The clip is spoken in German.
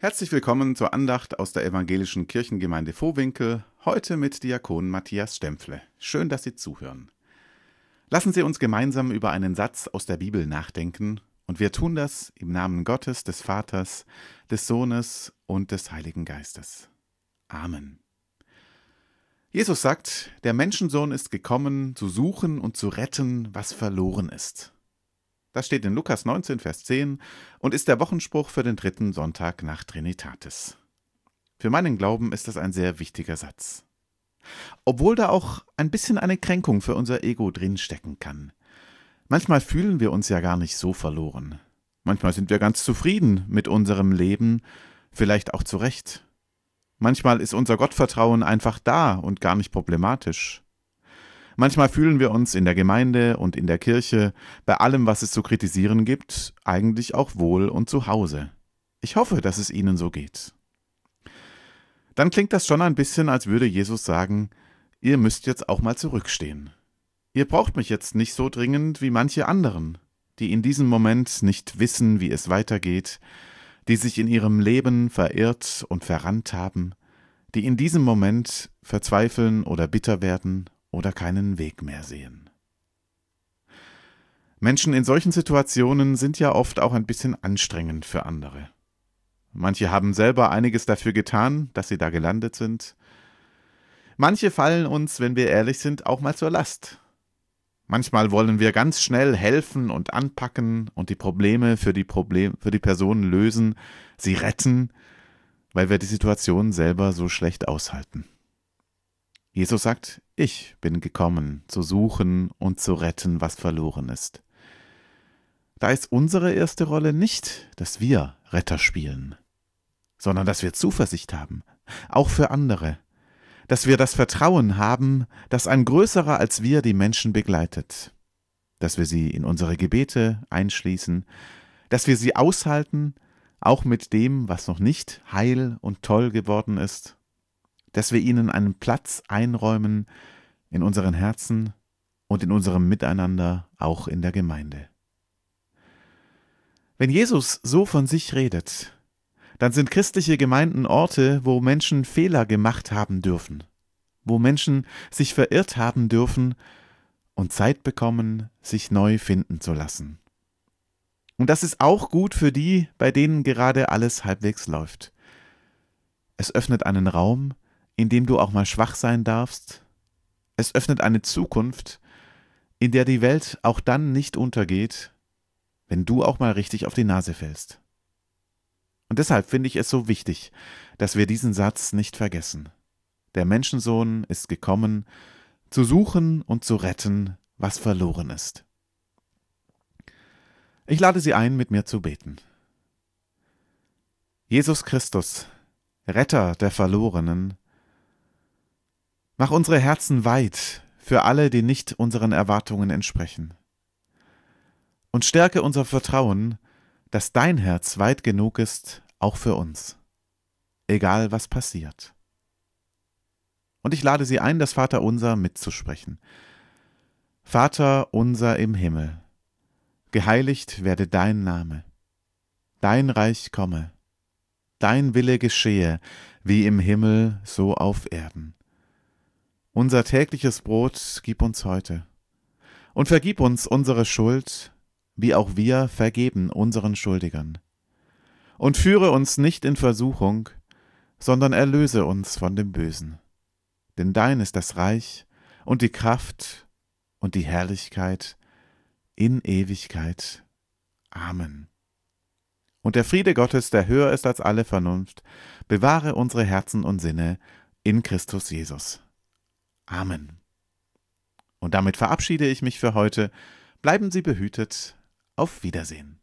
Herzlich willkommen zur Andacht aus der evangelischen Kirchengemeinde Vohwinkel, heute mit Diakon Matthias Stempfle. Schön, dass Sie zuhören. Lassen Sie uns gemeinsam über einen Satz aus der Bibel nachdenken, und wir tun das im Namen Gottes, des Vaters, des Sohnes und des Heiligen Geistes. Amen. Jesus sagt, der Menschensohn ist gekommen, zu suchen und zu retten, was verloren ist. Das steht in Lukas 19, Vers 10 und ist der Wochenspruch für den dritten Sonntag nach Trinitatis. Für meinen Glauben ist das ein sehr wichtiger Satz. Obwohl da auch ein bisschen eine Kränkung für unser Ego drinstecken kann. Manchmal fühlen wir uns ja gar nicht so verloren. Manchmal sind wir ganz zufrieden mit unserem Leben, vielleicht auch zu Recht. Manchmal ist unser Gottvertrauen einfach da und gar nicht problematisch. Manchmal fühlen wir uns in der Gemeinde und in der Kirche, bei allem, was es zu kritisieren gibt, eigentlich auch wohl und zu Hause. Ich hoffe, dass es Ihnen so geht. Dann klingt das schon ein bisschen, als würde Jesus sagen, ihr müsst jetzt auch mal zurückstehen. Ihr braucht mich jetzt nicht so dringend wie manche anderen, die in diesem Moment nicht wissen, wie es weitergeht, die sich in ihrem Leben verirrt und verrannt haben, die in diesem Moment verzweifeln oder bitter werden oder keinen Weg mehr sehen. Menschen in solchen Situationen sind ja oft auch ein bisschen anstrengend für andere. Manche haben selber einiges dafür getan, dass sie da gelandet sind. Manche fallen uns, wenn wir ehrlich sind, auch mal zur Last. Manchmal wollen wir ganz schnell helfen und anpacken und die Probleme für die, Problem, für die Person lösen, sie retten, weil wir die Situation selber so schlecht aushalten. Jesus sagt, ich bin gekommen, zu suchen und zu retten, was verloren ist. Da ist unsere erste Rolle nicht, dass wir Retter spielen, sondern dass wir Zuversicht haben, auch für andere, dass wir das Vertrauen haben, dass ein Größerer als wir die Menschen begleitet, dass wir sie in unsere Gebete einschließen, dass wir sie aushalten, auch mit dem, was noch nicht heil und toll geworden ist, dass wir ihnen einen Platz einräumen in unseren Herzen und in unserem Miteinander auch in der Gemeinde. Wenn Jesus so von sich redet, dann sind christliche Gemeinden Orte, wo Menschen Fehler gemacht haben dürfen, wo Menschen sich verirrt haben dürfen und Zeit bekommen, sich neu finden zu lassen. Und das ist auch gut für die, bei denen gerade alles halbwegs läuft. Es öffnet einen Raum, in dem du auch mal schwach sein darfst. Es öffnet eine Zukunft, in der die Welt auch dann nicht untergeht, wenn du auch mal richtig auf die Nase fällst. Und deshalb finde ich es so wichtig, dass wir diesen Satz nicht vergessen. Der Menschensohn ist gekommen, zu suchen und zu retten, was verloren ist. Ich lade Sie ein, mit mir zu beten. Jesus Christus, Retter der Verlorenen, Mach unsere Herzen weit für alle, die nicht unseren Erwartungen entsprechen. Und stärke unser Vertrauen, dass dein Herz weit genug ist, auch für uns, egal was passiert. Und ich lade Sie ein, das Vaterunser mitzusprechen. Vater unser im Himmel, geheiligt werde dein Name, dein Reich komme, dein Wille geschehe, wie im Himmel so auf Erden. Unser tägliches Brot gib uns heute. Und vergib uns unsere Schuld, wie auch wir vergeben unseren Schuldigern. Und führe uns nicht in Versuchung, sondern erlöse uns von dem Bösen. Denn dein ist das Reich und die Kraft und die Herrlichkeit in Ewigkeit. Amen. Und der Friede Gottes, der höher ist als alle Vernunft, bewahre unsere Herzen und Sinne in Christus Jesus. Amen. Und damit verabschiede ich mich für heute. Bleiben Sie behütet. Auf Wiedersehen.